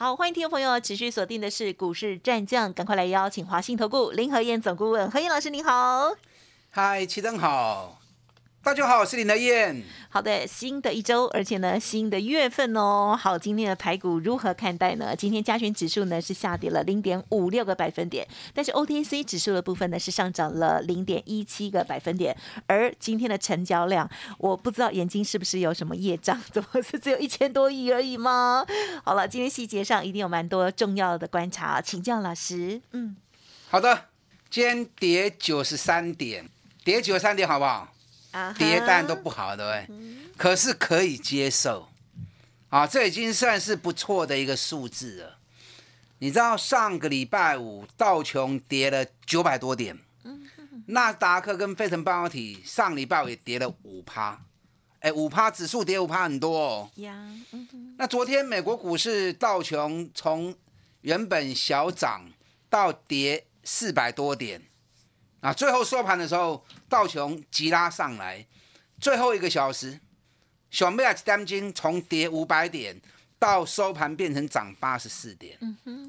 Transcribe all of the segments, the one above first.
好，欢迎听众朋友持续锁定的是股市战将，赶快来邀请华信投顾林和燕总顾问何燕老师，您好。嗨，齐登好。大家好，我是林德燕。好的，新的一周，而且呢，新的月份哦。好，今天的台股如何看待呢？今天加权指数呢是下跌了零点五六个百分点，但是 OTC 指数的部分呢是上涨了零点一七个百分点。而今天的成交量，我不知道眼睛是不是有什么业障，怎么是只有一千多亿而已吗？好了，今天细节上一定有蛮多重要的观察，请教老师。嗯，好的，今天跌九十三点，跌九十三点，好不好？跌蛋都不好，对不对？可是可以接受，啊，这已经算是不错的一个数字了。你知道上个礼拜五道琼跌了九百多点，纳斯达克跟费城半导体上礼拜五也跌了五趴，哎，五趴指数跌五趴很多哦。那昨天美国股市道琼从原本小涨到跌四百多点。啊，最后收盘的时候，道琼急拉上来，最后一个小时，小麦子单金从跌五百点到收盘变成涨八十四点，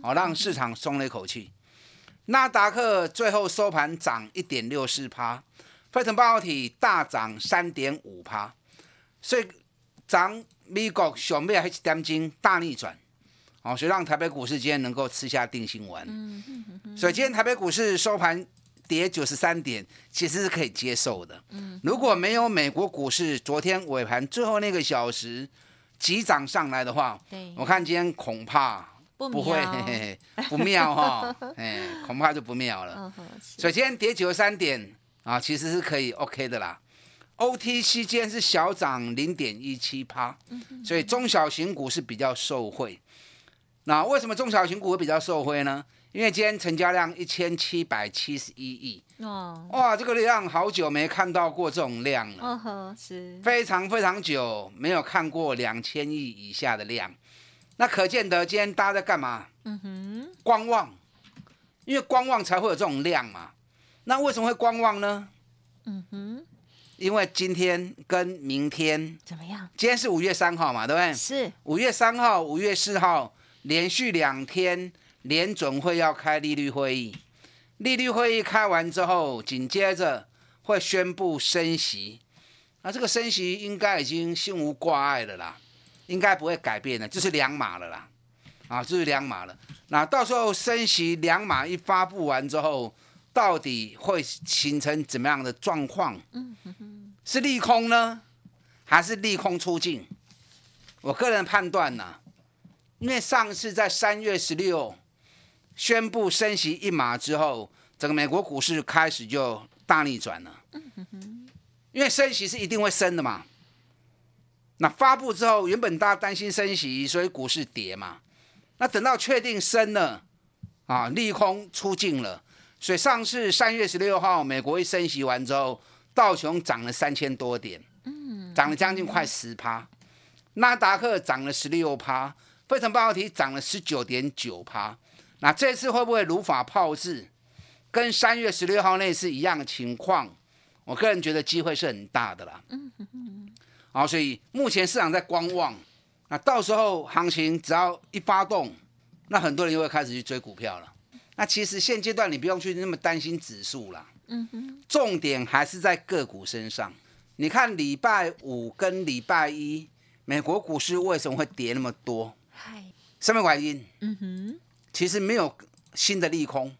好让市场松了一口气。纳达克最后收盘涨一点六四趴，费城半导体大涨三点五趴，所以涨美国小麦子单金大逆转，哦，所以让台北股市今天能够吃下定心丸。所以今天台北股市收盘。跌九十三点，其实是可以接受的。嗯，如果没有美国股市昨天尾盘最后那个小时急涨上来的话，我看今天恐怕不会不妙哈，哎，恐怕就不妙了。所以今天跌九十三点啊，其实是可以 OK 的啦。OTC 今天是小涨零点一七趴，所以中小型股是比较受惠。那为什么中小型股会比较受惠呢？因为今天成交量一千七百七十一亿哦，哇，这个量好久没看到过这种量了，是非常非常久没有看过两千亿以下的量，那可见得今天大家在干嘛？嗯哼，观望，因为观望才会有这种量嘛。那为什么会观望呢？嗯哼，因为今天跟明天怎么样？今天是五月三号嘛，对不对？是五月三号、五月四号连续两天。联总会要开利率会议，利率会议开完之后，紧接着会宣布升息。那这个升息应该已经心无挂碍了啦，应该不会改变的，就是两码了啦。啊，就是两码了。那到时候升息两码一发布完之后，到底会形成怎么样的状况？是利空呢，还是利空出尽？我个人判断呢，因为上次在三月十六。宣布升息一码之后，整个美国股市开始就大逆转了。因为升息是一定会升的嘛。那发布之后，原本大家担心升息，所以股市跌嘛。那等到确定升了，啊，利空出尽了，所以上次三月十六号美国一升息完之后，道琼涨了三千多点，涨了将近快十趴。纳达克涨了十六趴，费城半导体涨了十九点九趴。那这次会不会如法炮制，跟三月十六号那次一样的情况？我个人觉得机会是很大的啦。嗯嗯好，所以目前市场在观望。那到时候行情只要一发动，那很多人就会开始去追股票了。那其实现阶段你不用去那么担心指数啦。嗯哼。重点还是在个股身上。你看礼拜五跟礼拜一，美国股市为什么会跌那么多？嗨。什么原因？嗯哼。其实没有新的利空，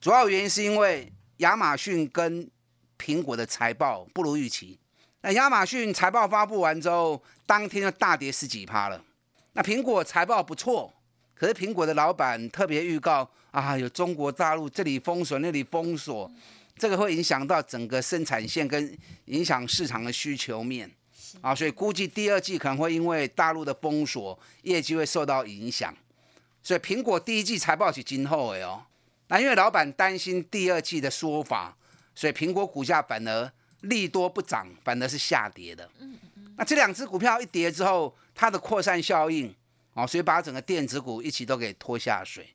主要原因是因为亚马逊跟苹果的财报不如预期。那亚马逊财报发布完之后，当天就大跌十几趴了。那苹果财报不错，可是苹果的老板特别预告啊，有中国大陆这里封锁那里封锁，这个会影响到整个生产线跟影响市场的需求面啊，所以估计第二季可能会因为大陆的封锁，业绩会受到影响。所以苹果第一季财报是今后的哦，那因为老板担心第二季的说法所以苹果股价反而利多不涨，反而是下跌的。那这两只股票一跌之后，它的扩散效应，哦，所以把整个电子股一起都给拖下水。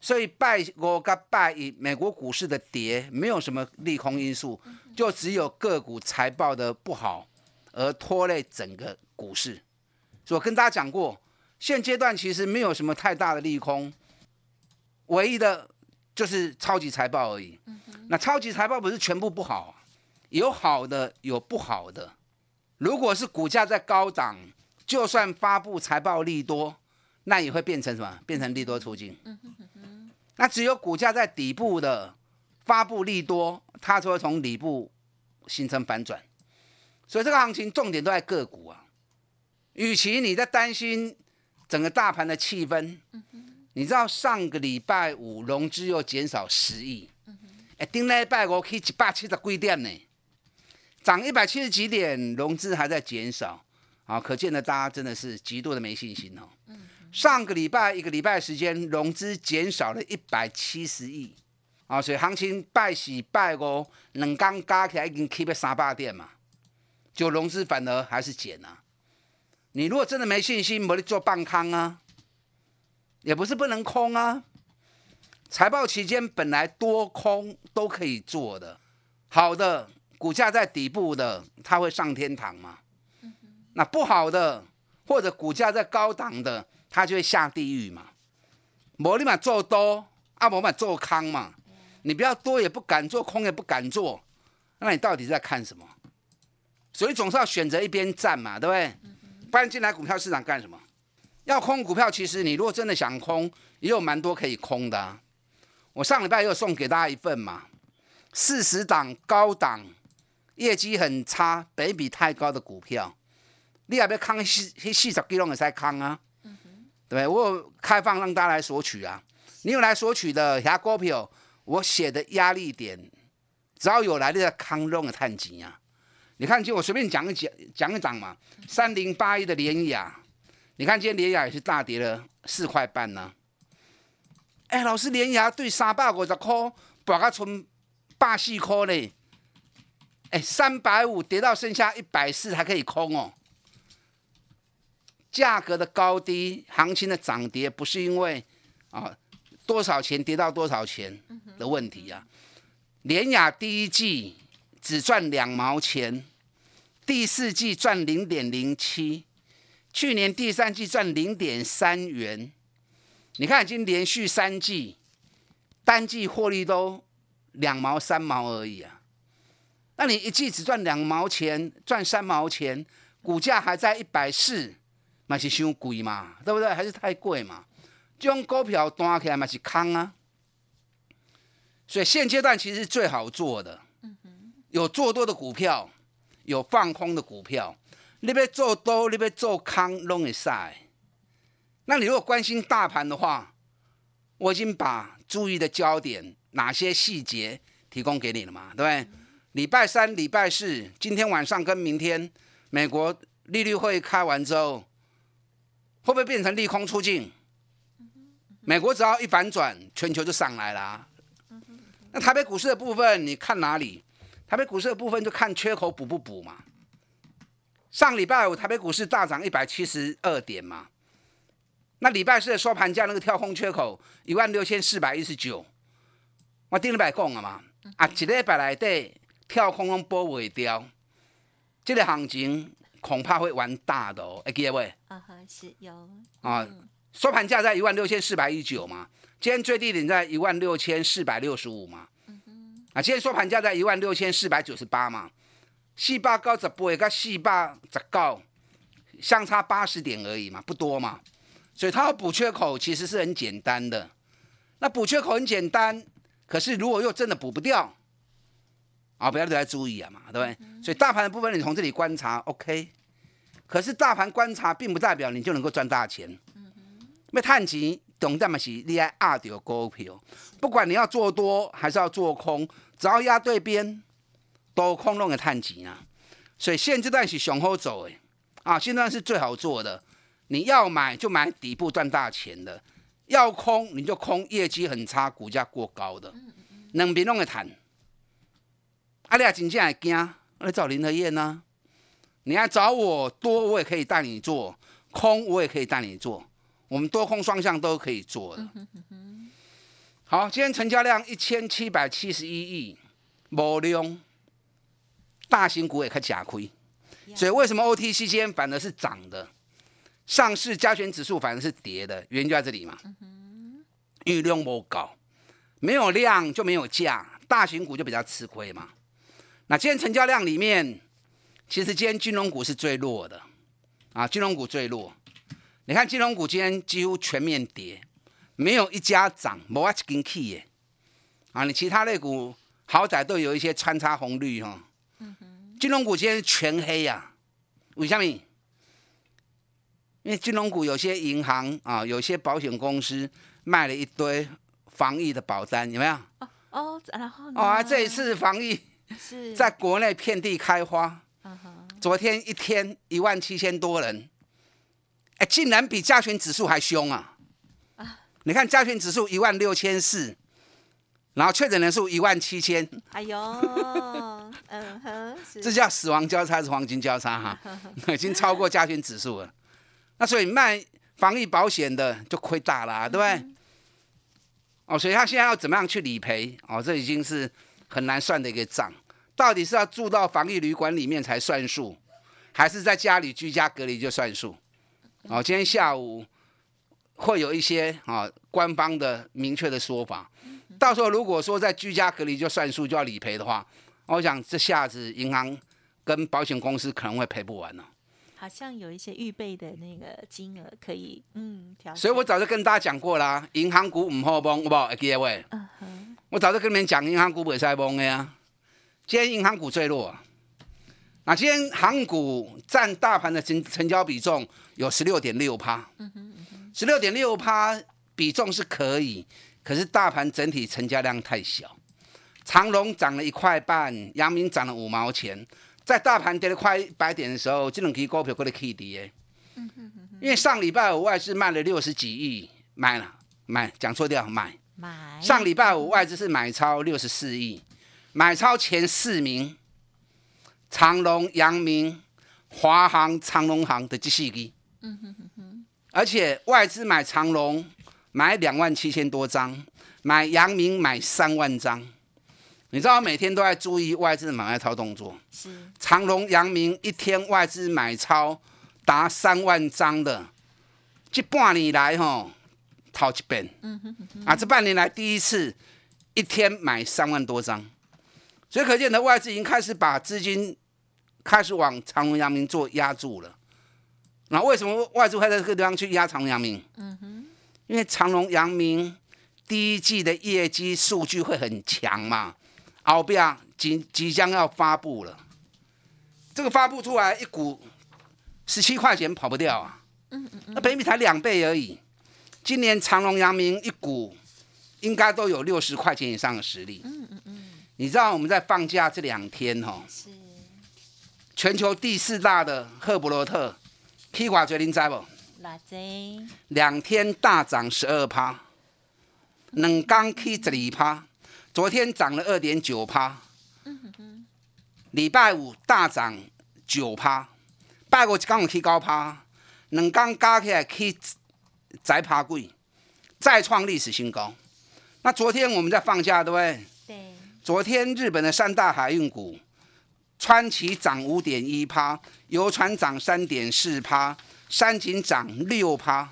所以拜我跟拜一，美国股市的跌没有什么利空因素，就只有个股财报的不好而拖累整个股市。所以我跟大家讲过，现阶段其实没有什么太大的利空，唯一的就是超级财报而已。那超级财报不是全部不好，有好的有不好的。如果是股价在高档，就算发布财报利多，那也会变成什么？变成利多出境。那只有股价在底部的发布利多，它才会从底部形成反转。所以这个行情重点都在个股啊。与其你在担心整个大盘的气氛，你知道上个礼拜五融资又减少十亿，哎，顶礼拜五去一百七十几点呢，涨一百七十几点，融资还在减少，啊，可见的大家真的是极度的没信心哦。上个礼拜一个礼拜时间，融资减少了一百七十亿啊，所以行情拜喜拜五两刚加起来已经 keep 了三百点嘛，就融资反而还是减啊。你如果真的没信心，没得做半康啊，也不是不能空啊。财报期间本来多空都可以做的，好的股价在底部的，它会上天堂嘛。那不好的或者股价在高档的。它就会下地狱嘛，无你嘛做多，啊无嘛做空嘛，你不要多也不敢做，空也不敢做，那你到底在看什么？所以总是要选择一边站嘛，对不对？搬进来股票市场干什么？要空股票，其实你如果真的想空，也有蛮多可以空的。我上礼拜又送给大家一份嘛，四十档高档，业绩很差，北比太高的股票，你要不要空四四十几拢会使空啊？对，我有开放让大家来索取啊！你有来索取的，下股票我写的压力点，只要有来的康隆的探级啊！你看，就我随便讲一讲，讲一讲嘛。三零八一的联雅，你看今天联雅也是大跌了四块半呢。哎，老师，联雅对三百五十块，把它从八四块嘞，哎，三百五跌到剩下一百四还可以空哦。价格的高低，行情的涨跌，不是因为啊多少钱跌到多少钱的问题啊。联雅第一季只赚两毛钱，第四季赚零点零七，去年第三季赚零点三元。你看已经连续三季单季获利都两毛三毛而已啊。那你一季只赚两毛钱，赚三毛钱，股价还在一百四。嘛是伤贵嘛，对不对？还是太贵嘛？这种股票端起来嘛是空啊。所以现阶段其实是最好做的，有做多的股票，有放空的股票。你要做多，你要做空，拢会晒。那你如果关心大盘的话，我已经把注意的焦点、哪些细节提供给你了嘛？对不对？礼拜三、礼拜四，今天晚上跟明天，美国利率会开完之后。会不会变成利空出尽？美国只要一反转，全球就上来了。那台北股市的部分，你看哪里？台北股市的部分就看缺口补不补嘛。上礼拜五台北股市大涨一百七十二点嘛。那礼拜四的收盘价那个跳空缺口一万六千四百一十九，我顶礼拜讲了嘛。啊，一礼拜来底跳空拢补未掉，这个行情。恐怕会玩大的哦，哎，各位，啊哈，是有啊，收盘价在一万六千四百一九嘛，今天最低点在一万六千四百六十五嘛，啊，今天收盘价在一万六千四百九十八嘛，四百九十八跟四百十九相差八十点而已嘛，不多嘛，所以它要补缺口其实是很简单的，那补缺口很简单，可是如果又真的补不掉。啊，不要都来注意啊嘛，对不对？所以大盘的部分你从这里观察，OK。可是大盘观察并不代表你就能够赚大钱。嗯哼。那探钱懂这么是你爱压掉股票，不管你要做多还是要做空，只要压对边，都空弄个探钱啊。所以现阶段是雄厚走诶，啊，现段是最好做的。你要买就买底部赚大钱的，要空你就空业绩很差、股价过高的，两边弄个谈。阿丽亚真正会惊，来找林和燕呢？你来找我多，我也可以带你做空，我也可以带你做，我们多空双向都可以做的。好，今天成交量一千七百七十一亿，无量，大型股也开假亏，所以为什么 OTC 今天反而是涨的？上市加权指数反而是跌的，原因就在这里嘛。因为量不高，没有量就没有价，大型股就比较吃亏嘛。那今天成交量里面，其实今天金融股是最弱的啊，金融股最弱。你看金融股今天几乎全面跌，没有一家涨，没一根 key 耶。啊，你其他类股好歹都有一些穿插红绿哈。金融股今天全黑呀，为什么？因为金融股有些银行啊，有些保险公司卖了一堆防疫的保单，有没有？哦哦，然后呢？哦，这一次防疫是在国内遍地开花。嗯哼，昨天一天一万七千多人，哎，竟然比加权指数还凶啊！你看加权指数一万六千四，然后确诊人数一万七千，哎呦，嗯哼，这叫死亡交叉是黄金交叉哈？已经超过加权指数了。那所以卖防疫保险的就亏大了、啊，对不对？哦，所以他现在要怎么样去理赔？哦，这已经是很难算的一个账。到底是要住到防疫旅馆里面才算数，还是在家里居家隔离就算数？哦，今天下午会有一些啊官方的明确的说法。到时候如果说在居家隔离就算数就要理赔的话，我想这下子银行跟保险公司可能会赔不完了。好像有一些预备的那个金额可以嗯调，所以我早就跟大家讲过啦，银行股唔好崩，好不好？会记得喂，嗯哼，我早就跟你们讲，银行股不会使崩的呀。今天银行股最弱、啊，那今天航股占大盘的成成交比重有十六点六趴，十六点六趴比重是可以，可是大盘整体成交量太小。长隆涨了一块半，阳明涨了五毛钱，在大盘跌了快一百点的时候，这两支股票过来起跌。因为上礼拜五外资卖了六十几亿，买了买，讲错掉买。买上礼拜五外资是买超六十四亿，买超前四名，长隆、阳明、华航、长隆航的这四支。而且外资买长隆买两万七千多张，买阳明买三万张。你知道我每天都在注意外资的买卖超动作。是长隆、阳明一天外资买超达三万张的，这半年来吼，头一遍。啊，这半年来第一次一天买三万多张，所以可见的外资已经开始把资金开始往长隆、阳明做压住了。那为什么外资会在这个地方去压长隆、阳明？因为长隆、阳明第一季的业绩数据会很强嘛，后边即即将要发布了，这个发布出来一股十七块钱跑不掉啊，那北米才两倍而已。今年长隆、阳明一股应该都有六十块钱以上的实力。你知道我们在放假这两天哈、哦，是全球第四大的赫伯罗特 K 挂决定在不？辣贼两天大涨十二趴，两刚去十二趴，昨天涨了二点九趴，礼拜五大涨九趴，拜五一刚有去高趴，两刚加起来去再趴贵，再创历史新高。那昨天我们在放假，对不对？对昨天日本的三大海运股，川崎涨五点一趴，游船涨三点四趴，山景涨六趴，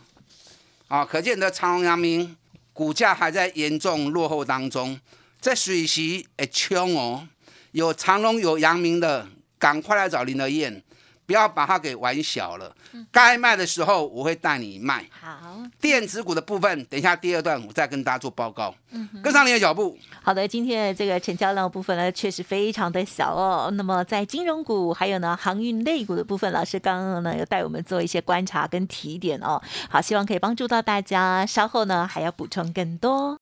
啊，可见的长隆、阳明股价还在严重落后当中。这水席会冲哦，有长隆有阳明的，赶快来找林德燕，不要把它给玩小了。该卖的时候我会带你卖。好电子股的部分，等一下第二段我再跟大家做报告。跟上你的脚步。好的，今天的这个成交量部分呢，确实非常的小哦。那么在金融股还有呢航运类股的部分，老师刚刚呢有带我们做一些观察跟提点哦。好，希望可以帮助到大家。稍后呢还要补充更多。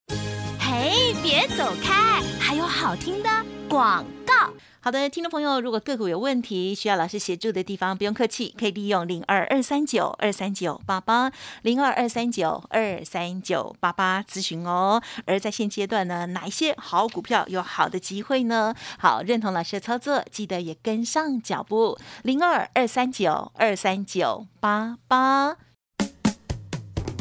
嘿，别走开，还有好听的广告。好的，听众朋友，如果个股有问题需要老师协助的地方，不用客气，可以利用零二二三九二三九八八零二二三九二三九八八咨询哦。而在现阶段呢，哪一些好股票有好的机会呢？好，认同老师的操作，记得也跟上脚步，零二二三九二三九八八。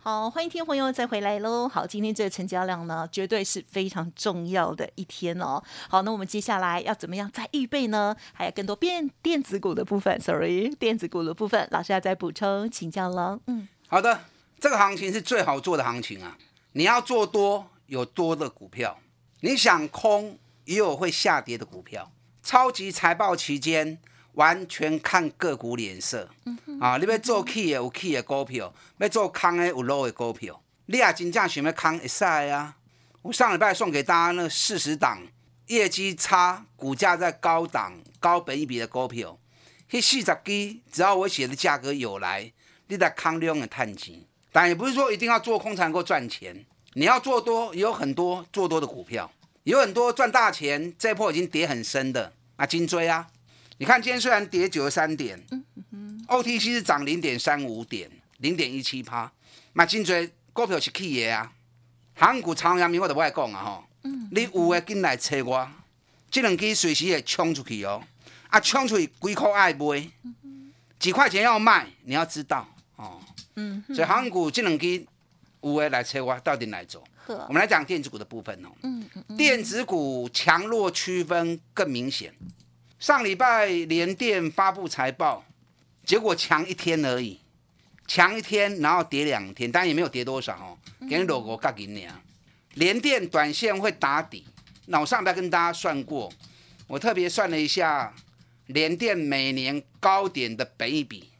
好，欢迎听众朋友再回来喽。好，今天这个成交量呢，绝对是非常重要的一天哦。好，那我们接下来要怎么样再预备呢？还有更多变电子股的部分，sorry，电子股的部分，老师要再补充请教了。嗯，好的，这个行情是最好做的行情啊。你要做多，有多的股票；你想空，也有会下跌的股票。超级财报期间。完全看个股脸色，啊！你要做起的有起的股票，要做空的有落的股票。你也真正想要空，会使啊！我上礼拜送给大家那四十档业绩差、股价在高档、高本一比的股票，迄四十支，只要我写的价格有来，你在空中的探钱。但也不是说一定要做空才能够赚钱，你要做多，也有很多做多的股票，有很多赚大钱，这波已经跌很深的，啊，金追啊！你看，今天虽然跌九十三点，OTC 是涨零点三五点，零点一七趴。买真侪股票是起的啊，航股长阳明我都不爱讲啊吼。你有的进来找我，这两支随时会冲出去哦。啊，冲出去几块爱卖，几块钱要卖，你要知道哦。所以航股这两支有的来找我，到底来做？我们来讲电子股的部分哦。电子股强弱区分更明显。上礼拜联电发布财报，结果强一天而已，强一天，然后跌两天，但也没有跌多少哦，给你裸个格给你啊。联电短线会打底，那我上礼拜跟大家算过，我特别算了一下联电每年高点的本一比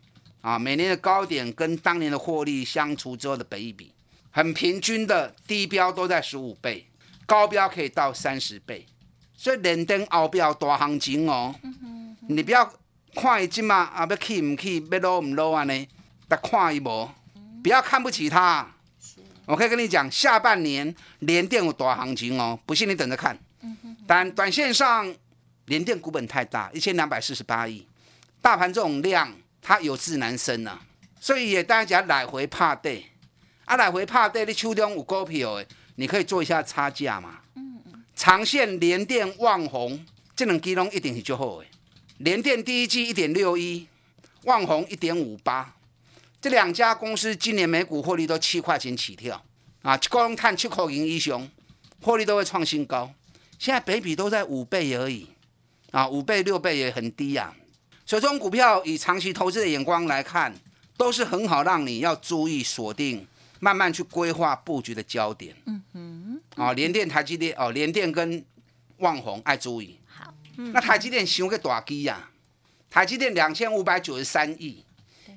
啊，每年的高点跟当年的获利相除之后的本一比，很平均的低标都在十五倍，高标可以到三十倍。所以连登后标大行情哦，你不要看伊即嘛啊要去唔去，要落唔落安尼，得看一无，不要看不起它。我可以跟你讲，下半年连电有大行情哦，不信你等着看。但短线上连电股本太大，一千两百四十八亿，大盘这种量它有自难伸呐，所以也大家来回怕跌，啊来回怕跌，你手中有股票的，你可以做一下差价嘛。长线联电、旺宏这两基隆一定是最好的。联电第一季一点六一，旺宏一点五八，这两家公司今年每股获利都七块钱起跳啊，光碳七块银一雄，获利都会创新高。现在北比都在五倍而已啊，五倍六倍也很低呀。所以这种股票以长期投资的眼光来看，都是很好让你要注意锁定，慢慢去规划布局的焦点。嗯哼。哦，联电、台积电，哦，联电跟旺宏爱注意。好，那台积电想个大机呀？台积电两千五百九十三亿，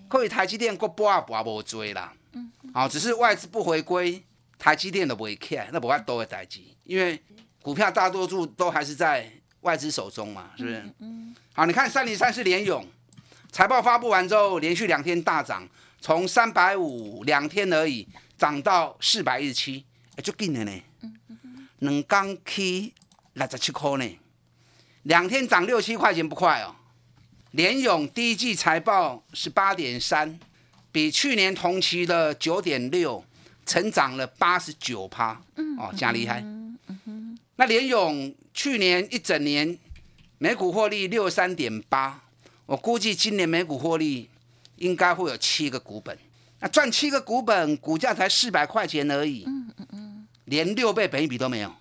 可以台积电过波啊波无追啦。嗯，哦，只是外资不回归，台积电都不会看，那不法多的台积，因为股票大多数都还是在外资手中嘛，是不是？嗯。好，你看三零三是联勇，财报发布完之后，连续两天大涨，从三百五两天而已，涨到四百一十七，就紧了呢。两刚起六十七块呢，两天涨六七块钱不快哦。联勇第一季财报是八点三，比去年同期的九点六，成长了八十九趴，哦，加厉害。那联勇去年一整年每股获利六三点八，我估计今年每股获利应该会有七个股本。那赚七个股本，股价才四百块钱而已，嗯嗯嗯，连六倍本一比都没有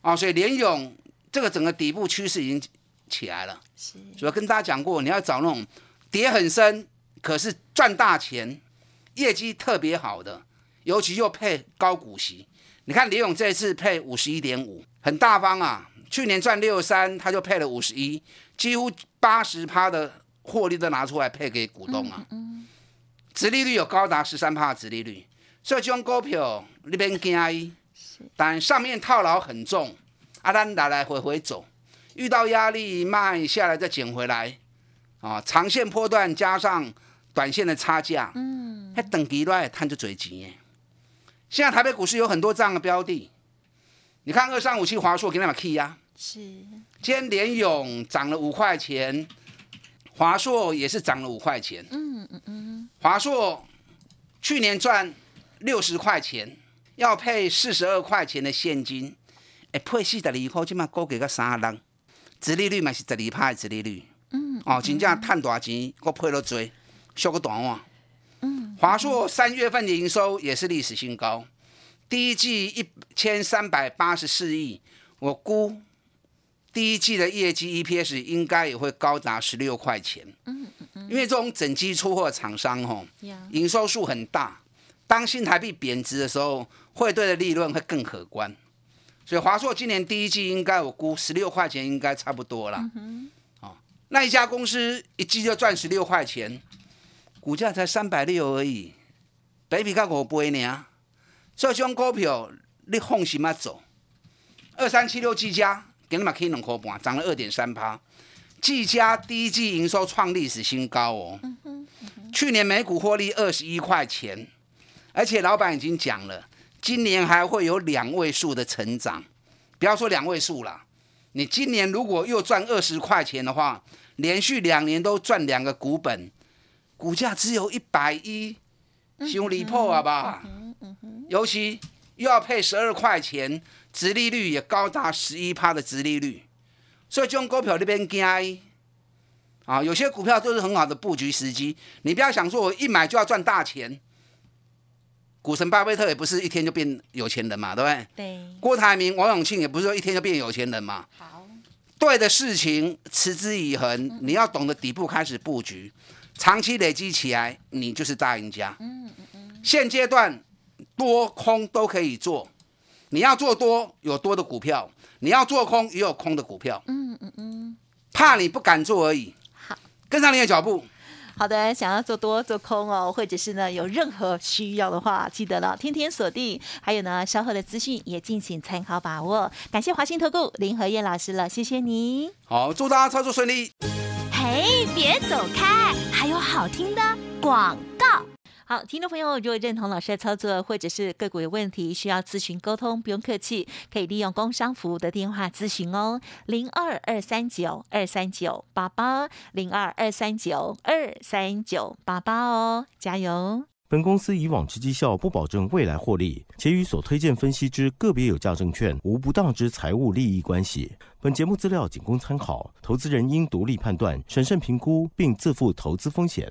啊！所以联勇这个整个底部趋势已经起来了。是，所以跟大家讲过，你要找那种跌很深，可是赚大钱、业绩特别好的，尤其又配高股息。你看联勇这一次配五十一点五，很大方啊！去年赚六三，他就配了五十一，几乎八十趴的获利都拿出来配给股东啊。嗯。殖利率有高达十三趴的殖利率，所以这种股票你别惊伊，但上面套牢很重，啊，咱来来回回走，遇到压力卖下来再捡回来，啊，长线波段加上短线的差价，嗯，还等级来探就最钱耶。现在台北股市有很多这样的标的，你看二三五七华硕给那么 key 呀。是，今天联勇涨了五块钱，华硕也是涨了五块钱。嗯嗯嗯。华硕去年赚六十块钱，要配四十二块钱的现金，哎，配四十二块，起码高给个三人，殖利率嘛是十二趴的殖利率。嗯。哦，真正赚大钱，我配了多，收个短网。嗯。华硕三月份的营收也是历史新高，第一季一千三百八十四亿，我估。第一季的业绩 EPS 应该也会高达十六块钱，嗯嗯嗯，因为这种整机出货厂商吼，营收数很大，当新台币贬值的时候，汇兑的利润会更可观，所以华硕今年第一季应该我估十六块钱应该差不多了，哦，那一家公司一季就赚十六块钱，股价才三百六而已，北比较五倍呢，所以这种股票你放心嘛走，二三七六 G 加。涨了二点三趴。技嘉第一季营收创历史新高哦，去年每股获利二十一块钱，而且老板已经讲了，今年还会有两位数的成长。不要说两位数了，你今年如果又赚二十块钱的话，连续两年都赚两个股本，股价只有一百一，兄离破了吧？尤其又要配十二块钱。殖利率也高达十一趴的殖利率，所以就用股票那边惊啊，有些股票都是很好的布局时机。你不要想说我一买就要赚大钱。股神巴菲特也不是一天就变有钱人嘛，对不对？对。郭台铭、王永庆也不是说一天就变有钱人嘛。好。对的事情持之以恒，你要懂得底部开始布局，长期累积起来，你就是大赢家。嗯嗯嗯。现阶段多空都可以做。你要做多有多的股票，你要做空也有空的股票。嗯嗯嗯，怕你不敢做而已。好，跟上你的脚步。好的，想要做多做空哦，或者是呢有任何需要的话，记得了天天锁定。还有呢，稍后的资讯也敬请参考把握。感谢华兴投顾林和燕老师了，谢谢你。好，祝大家操作顺利。嘿，别走开，还有好听的广告。好，听众朋友，如果认同老师的操作，或者是个股有问题需要咨询沟通，不用客气，可以利用工商服务的电话咨询哦，零二二三九二三九八八，零二二三九二三九八八哦，加油！本公司以往之绩效不保证未来获利，且与所推荐分析之个别有价证券无不当之财务利益关系。本节目资料仅供参考，投资人应独立判断、审慎评估，并自负投资风险。